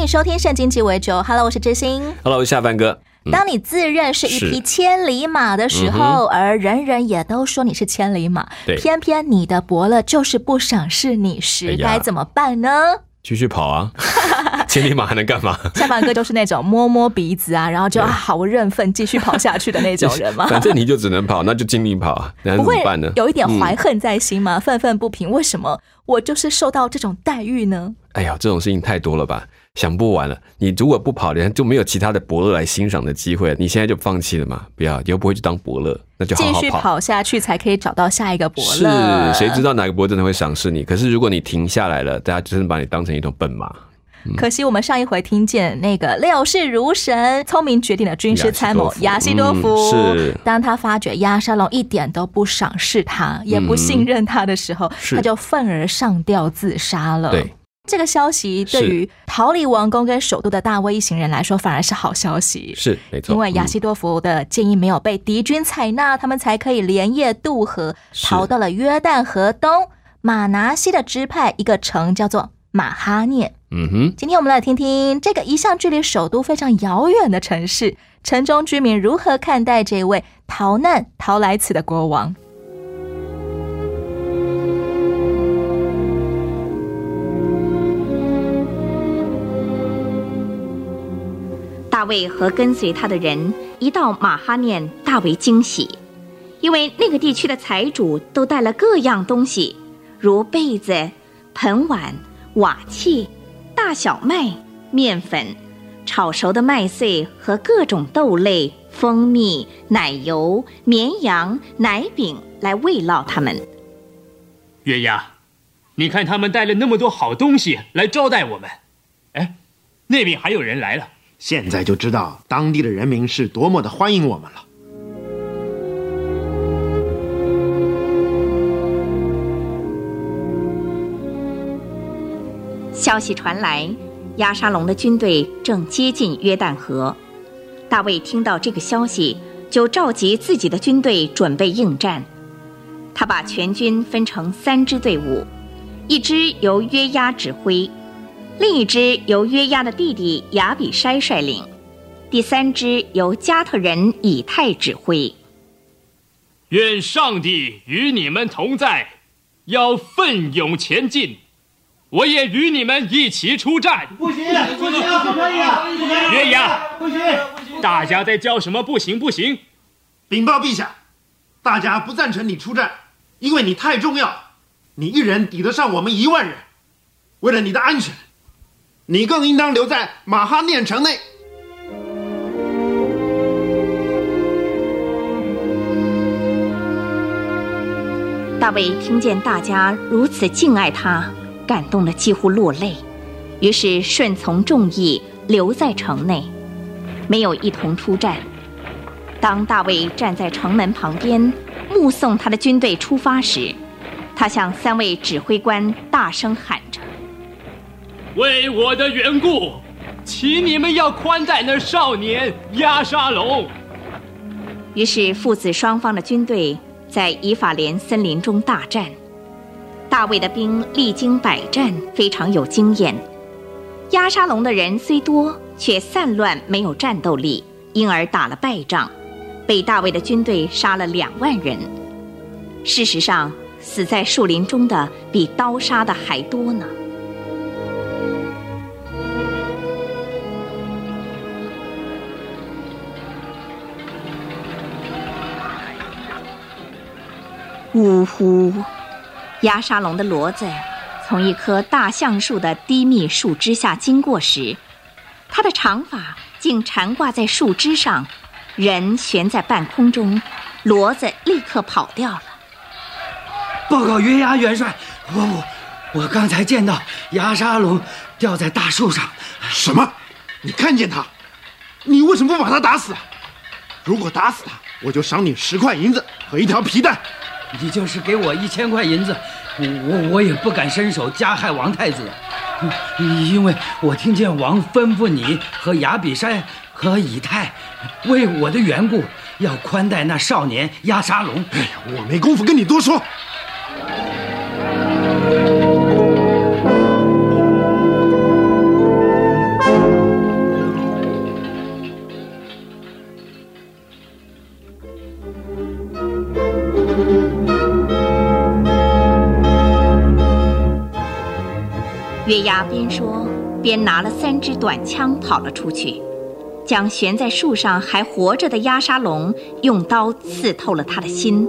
你收听《圣经鸡尾酒》。Hello，我是知心。Hello，下半哥。嗯当你自认是一匹千里马的时候，而人人也都说你是千里马，偏偏你的伯乐就是不赏识你时，哎该怎么办呢？继续跑啊！千里马还能干嘛？下半哥就是那种摸摸鼻子啊，然后就啊好认份继续跑下去的那种人嘛？反正你就只能跑，那就尽力跑啊！那不会怎么办呢？有一点怀嗯恨在心吗？愤愤不平，为什么我就是受到这种待遇呢？哎呀，这种事情太多了吧，想不完了。你如果不跑，连就没有其他的伯乐来欣赏的机会。你现在就放弃了嘛？不要，以后不会去当伯乐，那就好继续跑。下去才可以找到下一个伯乐是。谁知道哪个伯乐真的会赏识你？可是如果你停下来了，大家真的把你当成一头笨马。可惜我们上一回听见那个料事如神、聪明绝顶的军师参谋亚亚西多西多夫，嗯是当他发觉亚沙龙一点都不赏识他，也不信任他的时候，嗯他就愤而上吊自杀了。对，这个消息对于逃离王宫跟首都的大卫一行人来说，反而是好消息。是没错。因为亚嗯西多夫的建议没有被敌军采纳，他们才可以连夜渡河，逃到了约旦河东马拿西的支派一个城，叫做马哈涅。嗯哼，今天我们来听听这个一向距离首都非常遥远的城市，城中居民如何看待这位逃难逃来此的国王。大卫和跟随他的人一到马哈念，大为惊喜，因为那个地区的财主都带了各样东西，如被子、盆碗、瓦器、大小麦、面粉、炒熟的麦穗和各种豆类、蜂蜜、奶油、绵羊、奶饼来慰劳他们。月牙，你看他们带了那么多好东西来招待我们。哎，那边还有人来了。现在就知道当地的人民是多么的欢迎我们了。消息传来，亚沙龙的军队正接近约旦河。大卫听到这个消息，就召集自己的军队准备应战。他把全军分成三支队伍，一支由约押指挥，另一支由约押的弟弟亚比筛率领，第三支由加特人以太指挥。愿上帝与你们同在，要奋勇前进。我也与你们一起出战。不行，不行，不可以啊！月牙，不行，大家在叫什么？不行，不行！禀报陛下，大家不赞成你出战，因为你太重要，你一人抵得上我们一万人。为了你的安全，你更应当留在马哈念城内。大卫听见大家如此敬爱他，感动得几乎落泪，于是顺从众议，留在城内，没有一同出战。当大卫站在城门旁边，目送他的军队出发时，他向三位指挥官大声喊着为我的缘故，请你们要宽待那少年亚沙龙。：“于是父子双方的军队在以法莲森林中大战。大卫的兵历经百战，非常有经验。亚沙龙的人虽多，却散乱，没有战斗力，因而打了败仗，被大卫的军队杀了两万人。事实上，死在树林中的比刀杀的还多呢。呜呼！亚沙龙的骡子从一棵大橡树的低密树枝下经过时，它的长发竟缠挂在树枝上，人悬在半空中，骡子立刻跑掉了。报告约牙元帅，我我我刚才见到亚沙龙吊在大树上，什么？你看见他，你为什么不把他打死？如果打死他，我就赏你十块银子和一条皮带。你就是给我一千块银子，我我也不敢伸手加害王太子，因为我听见王吩咐你和亚比山和以太，为我的缘故要宽待那少年押沙龙。哎呀，我没工夫跟你多说。约押边说边拿了三支短枪跑了出去，将悬在树上还活着的押沙龙用刀刺透了他的心，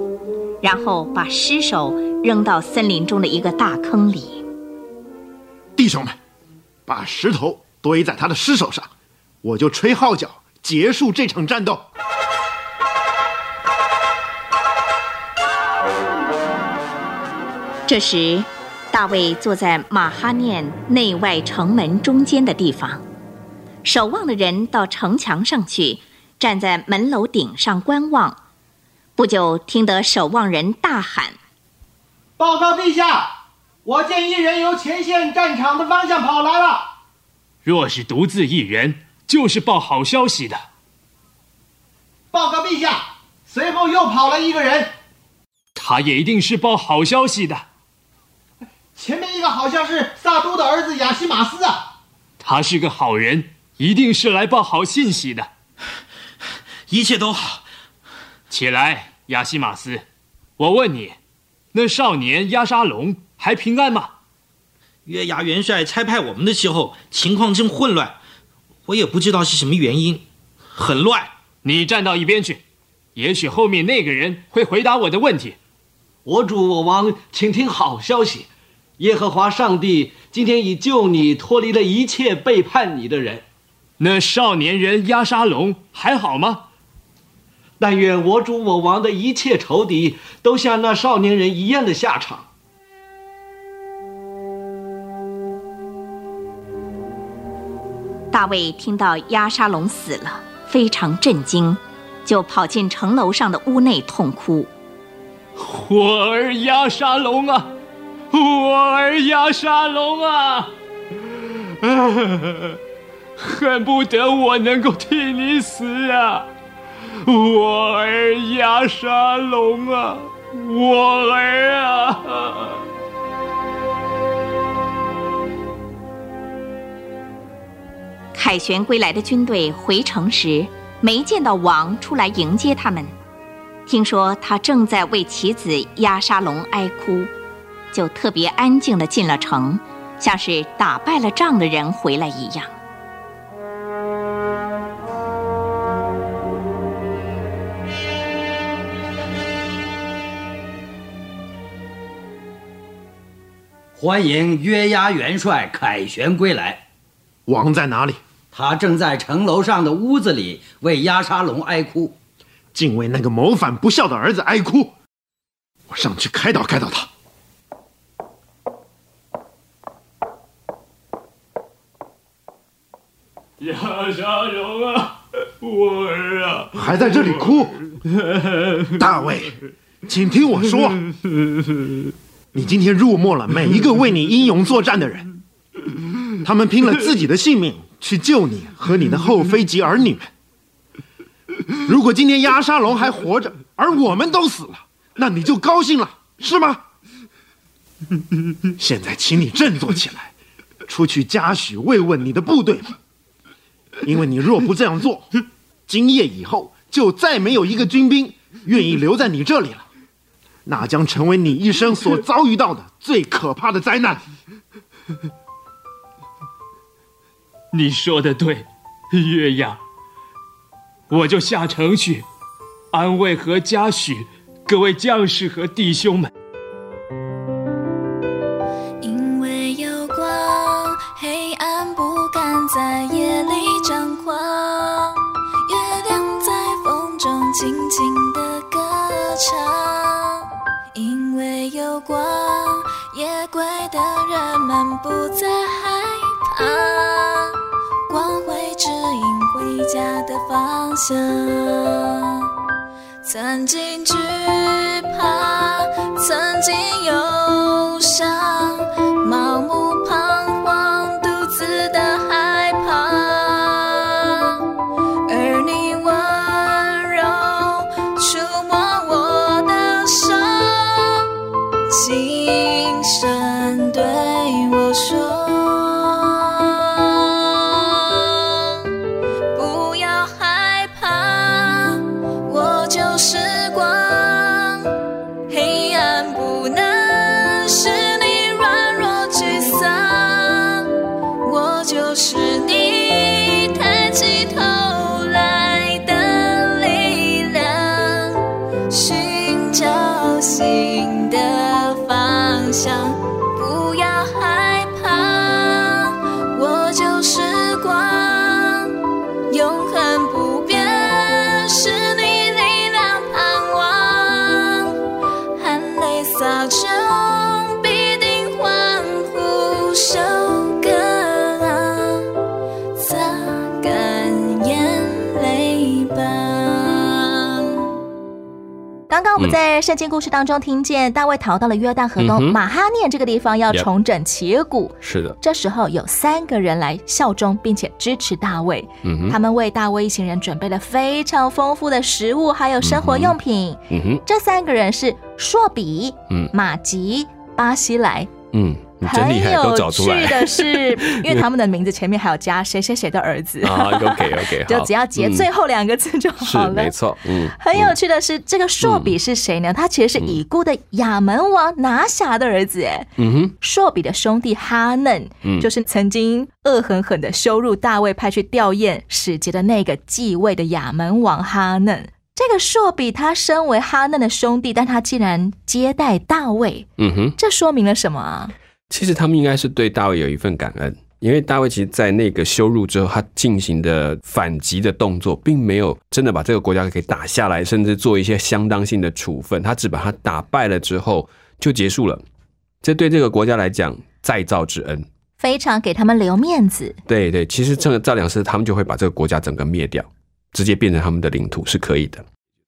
然后把尸首扔到森林中的一个大坑里。弟兄们，把石头堆在他的尸首上，我就吹号角结束这场战斗。这时，大卫坐在马哈念内外城门中间的地方，守望的人到城墙上去，站在门楼顶上观望。不久，听得守望人大喊：“报告陛下，我见一人由前线战场的方向跑来了。若是独自一人，就是报好消息的。报告陛下，随后又跑了一个人，他也一定是报好消息的。前面一个好像是萨都的儿子亚西马斯啊，他是个好人，一定是来报好信息的。一切都好。起来，亚西马斯，我问你，那少年押沙龙还平安吗？月牙元帅差派我们的时候，情况正混乱，我也不知道是什么原因，很乱。你站到一边去，也许后面那个人会回答我的问题。我主我王，请听好消息。耶和华上帝今天已救你脱离了一切背叛你的人。那少年人押沙龙还好吗？但愿我主我王的一切仇敌都像那少年人一样的下场。大卫听到押沙龙死了，非常震惊，就跑进城楼上的屋内痛哭：“我儿押沙龙啊！”我儿压沙龙啊，恨不得我能够替你死啊！我儿压沙龙啊，我儿啊！凯旋归来的军队回城时，没见到王出来迎接他们，听说他正在为其子压沙龙哀哭。就特别安静的进了城，像是打败了仗的人回来一样。欢迎约押元帅凯旋归来。王在哪里？他正在城楼上的屋子里为押沙龙哀哭，竟为那个谋反不孝的儿子哀哭。我上去开导开导他。亚沙龙啊，我儿啊，还在这里哭。大卫，请听我说，你今天入没了每一个为你英勇作战的人，他们拼了自己的性命去救你和你的后妃及儿女们。如果今天亚沙龙还活着，而我们都死了，那你就高兴了，是吗？现在，请你振作起来，出去嘉许慰问你的部队吧。因为你若不这样做，今夜以后就再没有一个军兵愿意留在你这里了，那将成为你一生所遭遇到的最可怕的灾难。你说的对，月牙，我就下城去，安慰和嘉许各位将士和弟兄们。因为有光，黑暗不敢在夜里。月亮在风中轻轻的歌唱，因为有光，夜归的人们不再害怕，光会。指引回家的方向，曾经惧怕，曾经忧伤，刚刚我们在圣经故事当中听见大卫逃到了约旦河东、嗯马哈念这个地方，要重整旗鼓。是的，这时候有三个人来效忠，并且支持大卫。他们为大卫一行人准备了非常丰富的食物，还有生活用品。嗯哼，这三个人是硕比、嗯。马吉、巴西莱。嗯，你真厉害，很有都找出来趣的是，因为他们的名字前面还有加谁谁谁的儿子啊，OK OK，就只要截最后两个字就好是了。没错，嗯，很有趣的是，这个朔比是谁呢？他其实是已故的亚门王拿辖的儿子，哎，嗯哼，朔比的兄弟哈嫩，嗯就是曾经恶狠狠的羞辱大卫派去吊唁使节的那个继位的亚门王哈嫩。这个朔比他身为哈嫩的兄弟，但他竟然接待大卫，嗯哼，这说明了什么啊？其实他们应该是对大卫有一份感恩，因为大卫其实，在那个羞辱之后，他进行的反击的动作，并没有真的把这个国家给打下来，甚至做一些相当性的处分，他只把他打败了之后就结束了。这对这个国家来讲，再造之恩。非常给他们留面子。对对，其实这个造两次他们就会把这个国家整个灭掉，直接变成他们的领土是可以的。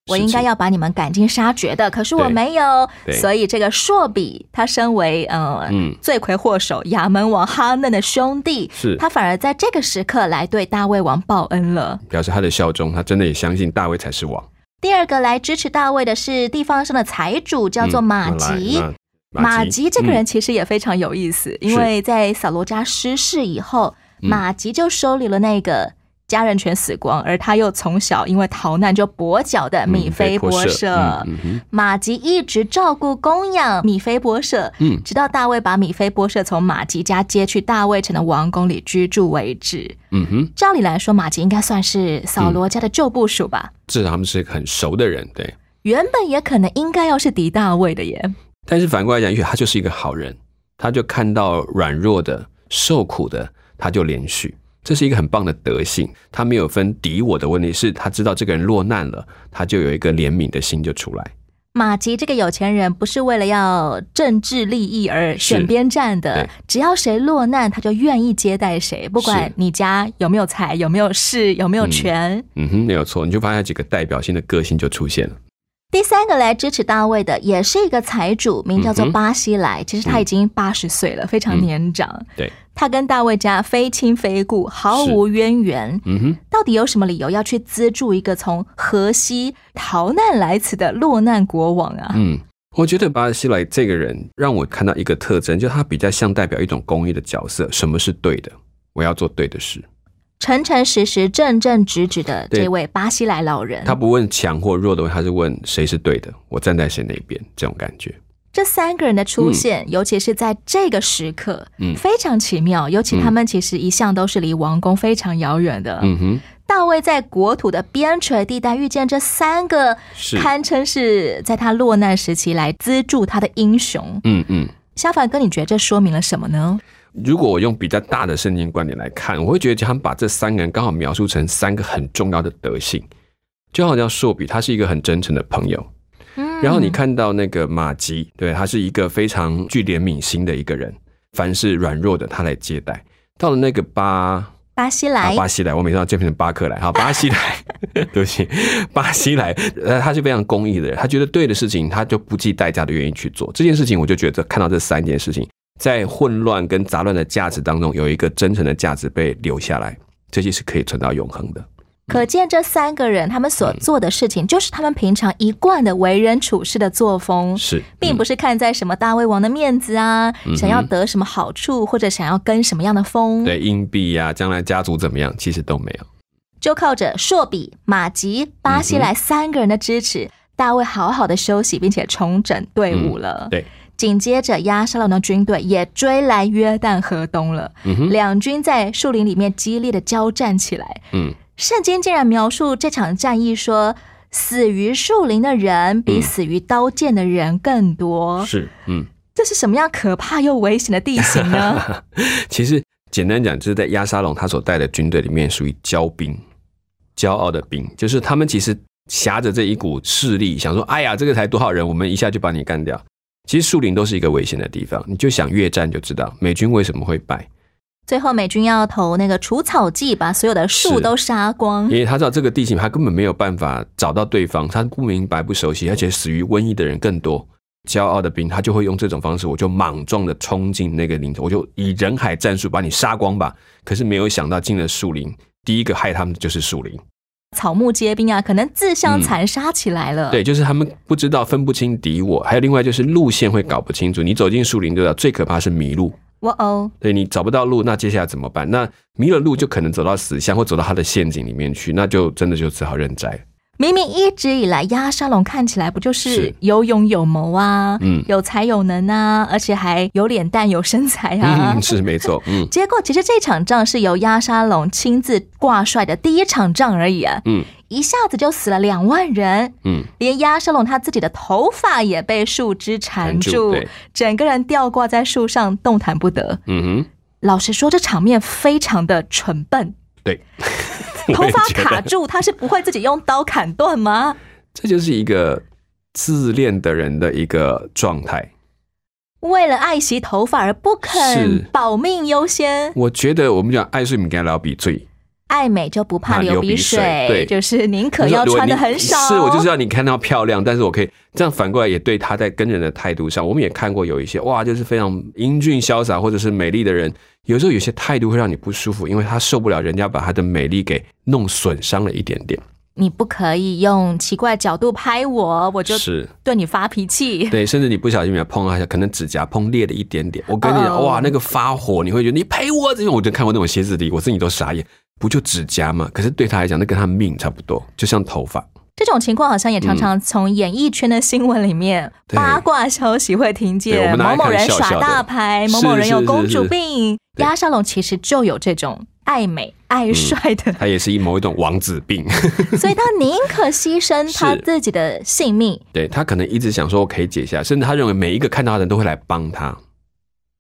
我应该要把你们赶尽杀绝的，可是我没有，所以这个朔比他身为呃、嗯。罪魁祸首亚门王哈嫩的兄弟，是。他反而在这个时刻来对大卫王报恩了。表示他的效忠，他真的也相信大卫才是王。第二个来支持大卫的是地方上的财主，叫做马吉。嗯马吉。这个人嗯其实也非常有意思，因为在扫罗家失势以后，嗯。马吉就收留了那个家人全死光，而他又从小因为逃难就跛脚的米菲波舍。嗯嗯哼马吉一直照顾供养米菲波舍，嗯直到大卫把米菲波舍从马吉家接去大卫城的王宫里居住为止。嗯哼，照理来说，马吉应该算是扫罗家的旧部属吧？至少他们是很熟的人，对。原本也可能应该要是敌大卫的耶。但是反过来讲，因为他就是一个好人，他就看到软弱的、受苦的，他就怜恤，这是一个很棒的德性。他没有分敌我的问题，是他知道这个人落难了，他就有一个怜悯的心就出来。马吉这个有钱人不是为了要政治利益而选边站的，只要谁落难，他就愿意接待谁，不管你家有没有财、有没有势、有没有权。嗯哼，没有错，你就发现几个代表性的个性就出现了。第三个来支持大卫的也是一个财主，名叫做巴西莱。其实他已经八十岁了，非常年长。对，他跟大卫家非亲非故，毫无渊源。嗯哼，到底有什么理由要去资助一个从河西逃难来此的落难国王啊？嗯，我觉得巴西莱这个人让我看到一个特征，就他比较像代表一种公益的角色。什么是对的？我要做对的事。诚诚实实、正正直直的这位巴西莱老人，他不问强或弱的问，他是问谁是对的，我站在谁那边，这种感觉。这三个人的出现，尤其是在这个时刻，嗯非常奇妙。尤其他们其实一向都是离王宫非常遥远的。嗯哼，大卫在国土的边陲地带遇见这三个堪称是在他落难时期来资助他的英雄。嗯嗯。夏凡哥，你觉得这说明了什么呢？如果我用比较大的圣经观点来看，我会觉得他们把这三个人刚好描述成三个很重要的德性，就好像朔比，他是一个很真诚的朋友。嗯然后你看到那个马吉，对他是一个非常具怜悯心的一个人，凡是软弱的他来接待。到了那个巴巴西啊来，巴西来，我每次要变成巴克莱，好，巴西来，对不起，巴西来，呃，他是非常公益的人，他觉得对的事情，他就不计代价的愿意去做这件事情。我就觉得看到这三件事情，在混乱跟杂乱的价值当中，有一个真诚的价值被留下来，这些是可以存到永恒的。可见这三个人他们所做的事情，就是他们平常一贯的为人处事的作风，是，并不是看在什么大胃王的面子啊，嗯想要得什么好处，或者想要跟什么样的风，对硬币呀、将来家族怎么样，其实都没有。就靠着硕比、马吉、巴西来三个人的支持，大卫好好的休息，并且重整队伍了。嗯对，紧接着，亚沙龙的军队也追来约旦河东了。两军在树林里面激烈的交战起来。嗯，圣经竟然描述这场战役说，死于树林的人比嗯死于刀剑的人更多。是，嗯。这是什么样可怕又危险的地形呢？其实简单讲，就是在亚沙龙他所带的军队里面，属于骄兵，骄傲的兵，就是他们其实挟着这一股势力，想说，哎呀，这个才多少人，我们一下就把你干掉。其实树林都是一个危险的地方，你就想越战就知道美军为什么会败，最后美军要投那个除草剂，把所有的树都杀光因。为他知道这个地形他根本没有办法找到对方，他不明白不熟悉，而且死于瘟疫的人更多。骄傲的兵，他就会用这种方式，我就莽撞的冲进那个林头，我就以人海战术把你杀光吧。可是没有想到进了树林，第一个害他们的就是树林。草木皆兵啊，可能自相残杀起来了。对，就是他们不知道分不清敌我，还有另外就是路线会搞不清楚。你走进树林对吧，最可怕是迷路。哇哦，对你找不到路，那接下来怎么办？那迷了路就可能走到死巷，或走到他的陷阱里面去，那就真的就只好认栽。明明一直以来亚沙龙看起来不就是是。有勇有谋啊，嗯。有才有能啊，而且还有脸蛋有身材啊。嗯，是没错，嗯。结果其实这场仗是由亚沙龙亲自挂帅的第一场仗而已啊，嗯。一下子就死了两万人。嗯，连亚沙龙他自己的头发也被树枝缠缠住住，整个人吊挂在树上，动弹不得。嗯哼，老实说，这场面非常的蠢笨，对，头发卡住，他是不会自己用刀砍断吗？这就是一个自恋的人的一个状态。为了爱惜头发而不肯是保命优先，我觉得我们讲爱睡敏感老比罪，爱美就不怕怕流流鼻鼻水对就是宁可要穿的很少。是我就是要你看到漂亮，但是我可以这样反过来也对他在跟人的态度上，我们也看过有一些哇，就是非常英俊潇洒或者是美丽的人，有时候有些态度会让你不舒服，因为他受不了人家把他的美丽给弄损伤了一点点。你不可以用奇怪角度拍我，我就是对你发脾气。对，甚至你不小心碰到一下，可能指甲碰裂了一点点。我跟你讲，哦哇，那个发火，你会觉得你赔我，这种我就看过那种歇斯底，我自己都傻眼。不就指甲吗？可是对他来讲，那跟他命差不多，就像头发。这种情况好像也常常从演艺圈的新闻里面、对八卦消息会听见，某某人耍大牌，某某人有公主病。亚沙龙其实就有这种爱美爱帅的，他也是一某一种王子病。所以他宁可牺牲他 自己的性命，对他可能一直想说，我可以解下，甚至他认为每一个看到的人都会来帮他。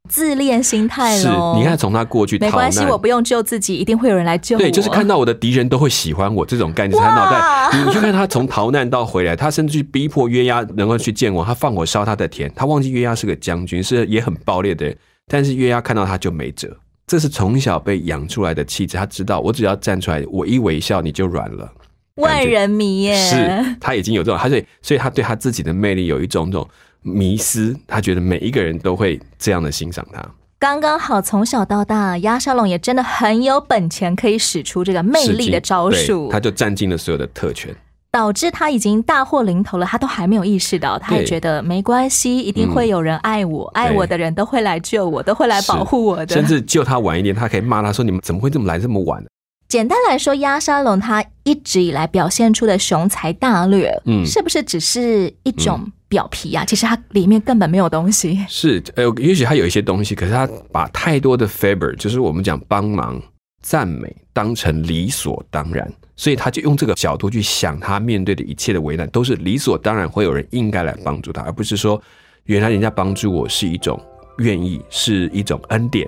自恋心态是喽。，你看从他过去没关系，我不用救自己，一定会有人来救我。对，就是看到我的敌人都会喜欢我这种概念，他脑哇袋，你就看他从逃难到回来，他甚至去逼迫约押能够去见我，他放火烧他的田，他忘记约押是个将军，是也很暴烈的人，但是约押看到他就没辙，这是从小被养出来的气质，他知道我只要站出来，我一微笑你就软了。万人迷耶。是他已经有这种，他所以所以他对他自己的魅力有一种种迷思，他觉得每一个人都会这样的欣赏他。刚刚好，从小到大，亚沙龙也真的很有本钱，可以使出这个魅力的招数，他就占尽了所有的特权。导致他已经大祸临头了，他都还没有意识到，他也觉得没关系，一定会有人爱我，爱我的人都会来救我，都会来保护我的。甚至救他晚一点，他可以骂他说：“你们怎么会这么来这么晚？”简单来说，亚沙龙他一直以来表现出的雄才大略，嗯是不是只是一种表皮啊？其实它里面根本没有东西。是，呃，也许他有一些东西，可是他把太多的 favor，就是我们讲帮忙、赞美，当成理所当然，所以他就用这个角度去想，他面对的一切的为难都是理所当然，会有人应该来帮助他，而不是说原来人家帮助我是一种愿意，是一种恩典，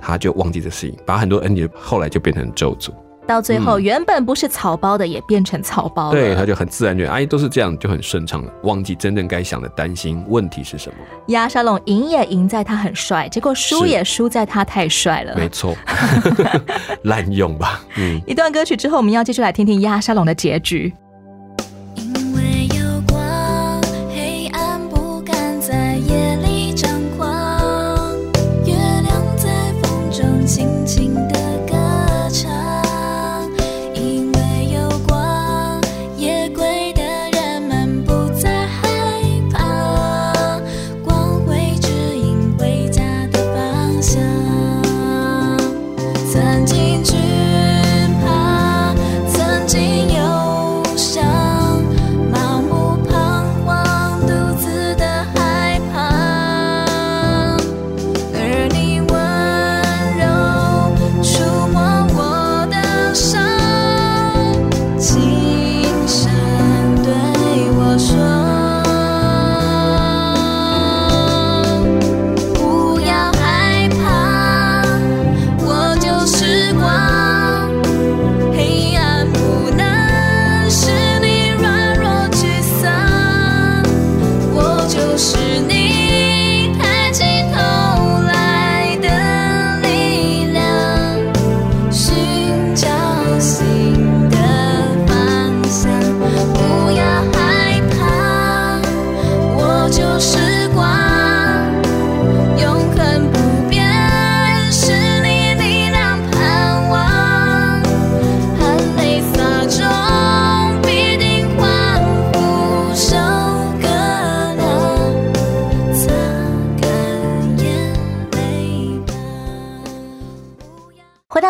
他就忘记这事情，把很多恩典后来就变成咒诅。到最后，嗯原本不是草包的也变成草包了。对，他就很自然觉得，哎，都是这样，就很顺畅了，忘记真正该想的担心问题是什么。亚沙龙赢也赢在他很帅，结果输也输在他太帅了。没错，滥用吧，嗯。一段歌曲之后，我们要继续来听听亚沙龙的结局。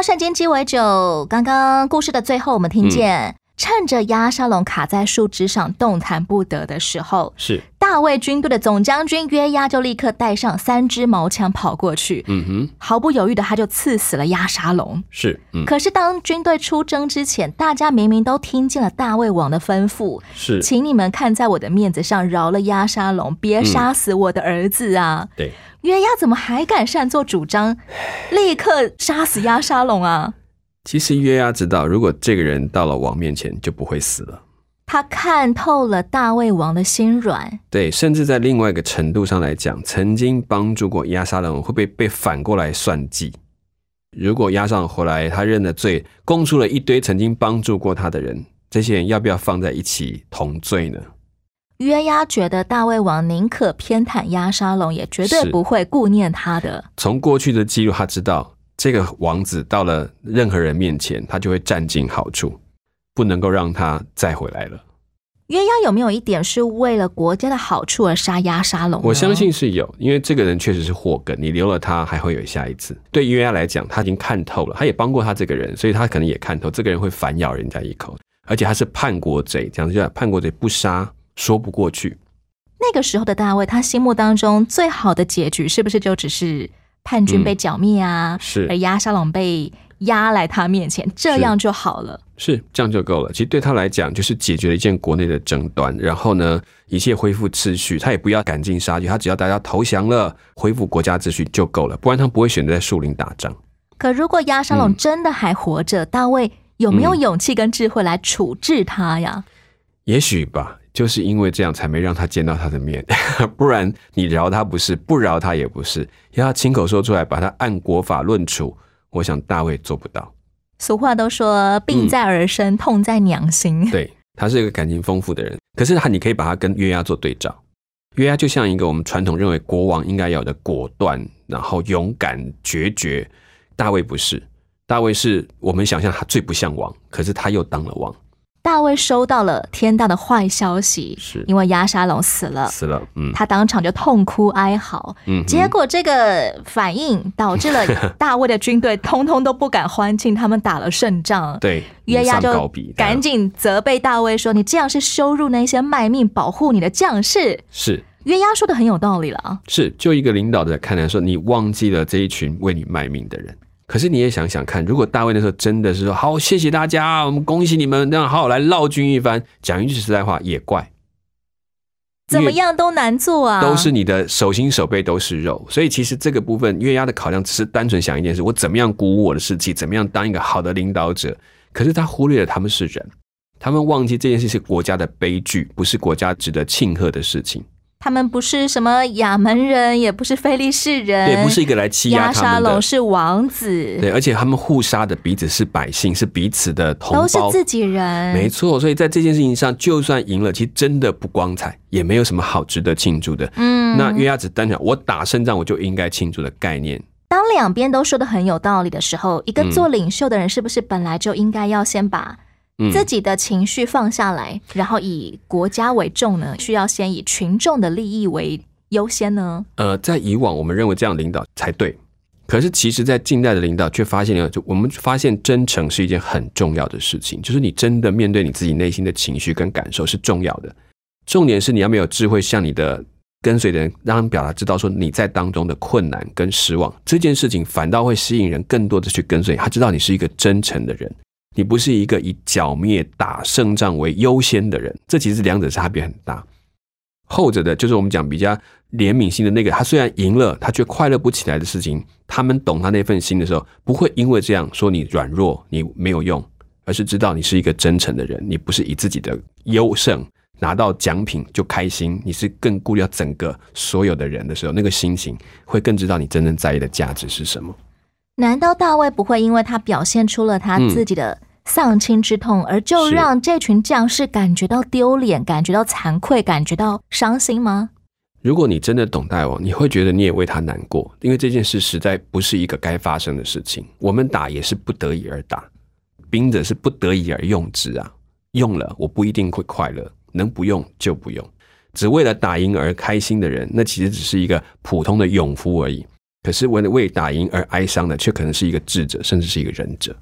瞬间鸡尾酒，刚刚故事的最后，我们听见、趁着亚沙龙卡在树枝上动弹不得的时候，是，大卫军队的总将军约押就立刻带上三支矛枪跑过去，嗯哼，毫不犹豫的他就刺死了亚沙龙。是，嗯，可是当军队出征之前，大家明明都听见了大卫王的吩咐，是，请你们看在我的面子上饶了亚沙龙，别杀死我的儿子啊！对，约押怎么还敢擅作主张，立刻杀死亚沙龙啊？其实约押知道，如果这个人到了王面前，就不会死了。他看透了大卫王的心软，对，甚至在另外一个程度上来讲，曾经帮助过亚沙龙，会不会被反过来算计？如果押上回来，他认了罪，供出了一堆曾经帮助过他的人，这些人要不要放在一起同罪呢？约押觉得大卫王宁可偏袒押沙龙，也绝对不会顾念他的。从过去的记录，他知道这个王子到了任何人面前，他就会占尽好处，不能够让他再回来了。约押有没有一点是为了国家的好处而杀亚沙龙？我相信是有，因为这个人确实是祸根，你留了他还会有下一次。对约押来讲，他已经看透了，他也帮过他这个人，所以他可能也看透这个人会反咬人家一口，而且他是叛国贼，这样子叫叛国贼不杀，说不过去。那个时候的大卫，他心目当中最好的结局是不是就只是叛军被剿灭啊？嗯是而亚沙龙被押来他面前，这样就好了。是这样就够了。其实对他来讲，就是解决了一件国内的争端，然后呢，一切恢复秩序。他也不要赶尽杀绝，他只要大家投降了，恢复国家秩序就够了。不然他不会选择在树林打仗。可如果亚沙龙嗯真的还活着，大卫有没有勇气跟智慧来处置他呀？也许吧，就是因为这样才没让他见到他的面，不然你饶他不是，不饶他也不是，要他亲口说出来，把他按国法论处，我想大卫做不到。俗话都说“病在儿身，痛在娘心”。对他是一个感情丰富的人，可是他你可以把他跟约押做对照，约押就像一个我们传统认为国王应该有的果断，然后勇敢决绝。大卫不是，大卫是我们想象他最不像王，可是他又当了王，大卫收到了天大的坏消息，是因为亚沙龙死了，死了。嗯，他当场就痛哭哀嚎。嗯结果这个反应导致了 大卫的军队通通都不敢欢庆，他们打了胜仗。对约押就赶紧责备大卫说：“你这样是羞辱那些卖命保护你的将士。是”约押说的很有道理了啊。是，就一个领导的看来说，你忘记了这一群为你卖命的人。可是你也想想看，如果大卫那时候真的是说好，谢谢大家，我们恭喜你们，那样好好来闹军一番，讲一句实在话也怪，怎么样都难做啊！都是你的手心手背都是肉，所以其实这个部分约押的考量只是单纯想一件事：我怎么样鼓舞我的士气，怎么样当一个好的领导者。可是他忽略了他们是人，他们忘记这件事是国家的悲剧，不是国家值得庆贺的事情。他们不是什么亚门人，也不是菲利士人，对，不是一个来欺压他们的龙。是王子，对，而且他们互杀的彼此是百姓，是彼此的同胞，都是自己人，没错，所以在这件事情上，就算赢了，其实真的不光彩，也没有什么好值得庆祝的。嗯那约押只单纯我打胜仗，我就应该庆祝的概念。当两边都说的很有道理的时候，一个嗯做领袖的人是不是本来就应该要先把嗯自己的情绪放下来，然后以国家为重呢？需要先以群众的利益为优先呢？呃，在以往我们认为这样领导才对，可是其实，在近代的领导却发现了，就我们发现真诚是一件很重要的事情，就是你真的面对你自己内心的情绪跟感受是重要的。重点是你要没有智慧，向你的跟随的人，让他们表达知道说你在当中的困难跟失望，这件事情反倒会吸引人更多的去跟随。他知道你是一个真诚的人，你不是一个以剿灭打胜仗为优先的人，这其实两者差别很大。后者的就是我们讲比较怜悯心的那个，他虽然赢了，他却快乐不起来的事情，他们懂他那份心的时候，不会因为这样说你软弱，你没有用，而是知道你是一个真诚的人，你不是以自己的优胜拿到奖品就开心，你是更顾虑到整个所有的人的时候，那个心情会更知道你真正在意的价值是什么。难道大卫不会因为他表现出了他自己的丧亲之痛，而就让这群将士感觉到丢脸、感觉到惭愧、感觉到伤心吗？如果你真的懂大王，你会觉得你也为他难过，因为这件事实在不是一个该发生的事情。我们打也是不得已而打，兵者是不得已而用之啊。用了我不一定会快乐，能不用就不用。只为了打赢而开心的人，那其实只是一个普通的勇夫而已。可是为了为打赢而哀伤的，却可能是一个智者，甚至是一个仁者。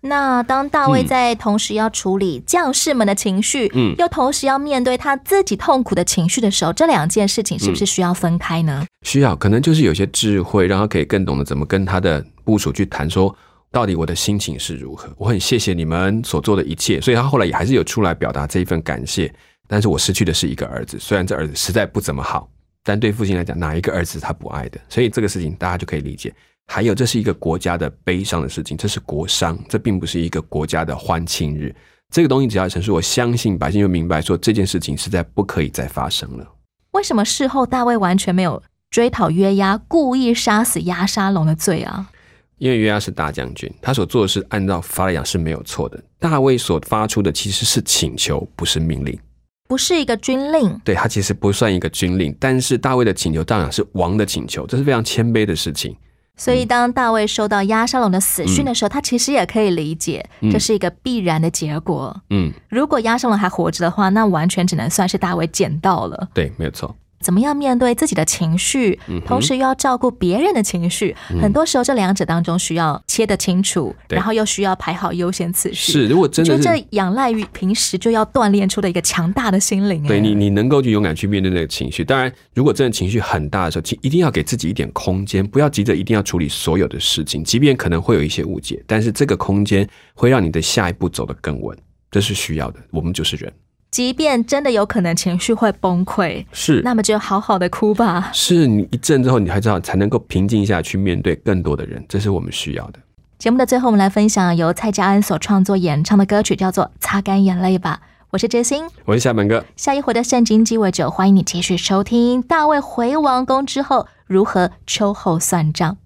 那当大卫嗯在同时要处理将士们的情绪，嗯又同时要面对他自己痛苦的情绪的时候，这两件事情是不是需要分开呢？需要可能就是有些智慧，让他可以更懂得怎么跟他的部署去谈说。到底我的心情是如何？我很谢谢你们所做的一切，所以他后来也还是有出来表达这一份感谢。但是我失去的是一个儿子，虽然这儿子实在不怎么好，但对父亲来讲，哪一个儿子他不爱的？所以这个事情大家就可以理解。还有，这是一个国家的悲伤的事情，这是国殇，这并不是一个国家的欢庆日。这个东西只要陈述，我相信百姓就明白说这件事情实在不可以再发生了。为什么事后大卫完全没有追讨约押故意杀死押沙龙的罪啊？因为约押是大将军，他所做的事按照法来讲是没有错的。大卫所发出的其实是请求，不是命令。不是一个军令，对他其实不算一个军令，但是大卫的请求当然是王的请求，这是非常谦卑的事情。所以当大卫收到押沙龙的死讯的时候，他其实也可以理解嗯这是一个必然的结果。嗯，如果押沙龙还活着的话，那完全只能算是大卫捡到了。对，没有错。怎么样面对自己的情绪，同时又要照顾别人的情绪？嗯很多时候这两者当中需要切得清楚，对然后又需要排好优先次序。是如果真的是我觉得这仰赖于平时就要锻炼出的一个强大的心灵。哎对你，你能够去勇敢去面对那个情绪。当然，如果真的情绪很大的时候，请一定要给自己一点空间，不要急着一定要处理所有的事情，即便可能会有一些误解，但是这个空间会让你的下一步走得更稳，这是需要的。我们就是人，即便真的有可能情绪会崩溃，是那么就好好的哭吧。是你一阵之后，你还知道才能够平静下去面对更多的人，这是我们需要的。节目的最后，我们来分享由蔡佳恩所创作演唱的歌曲，叫做《擦干眼泪吧》。我是杰心，我是夏本哥，下一回的圣经鸡尾酒，欢迎你继续收听大卫回王宫之后如何秋后算账。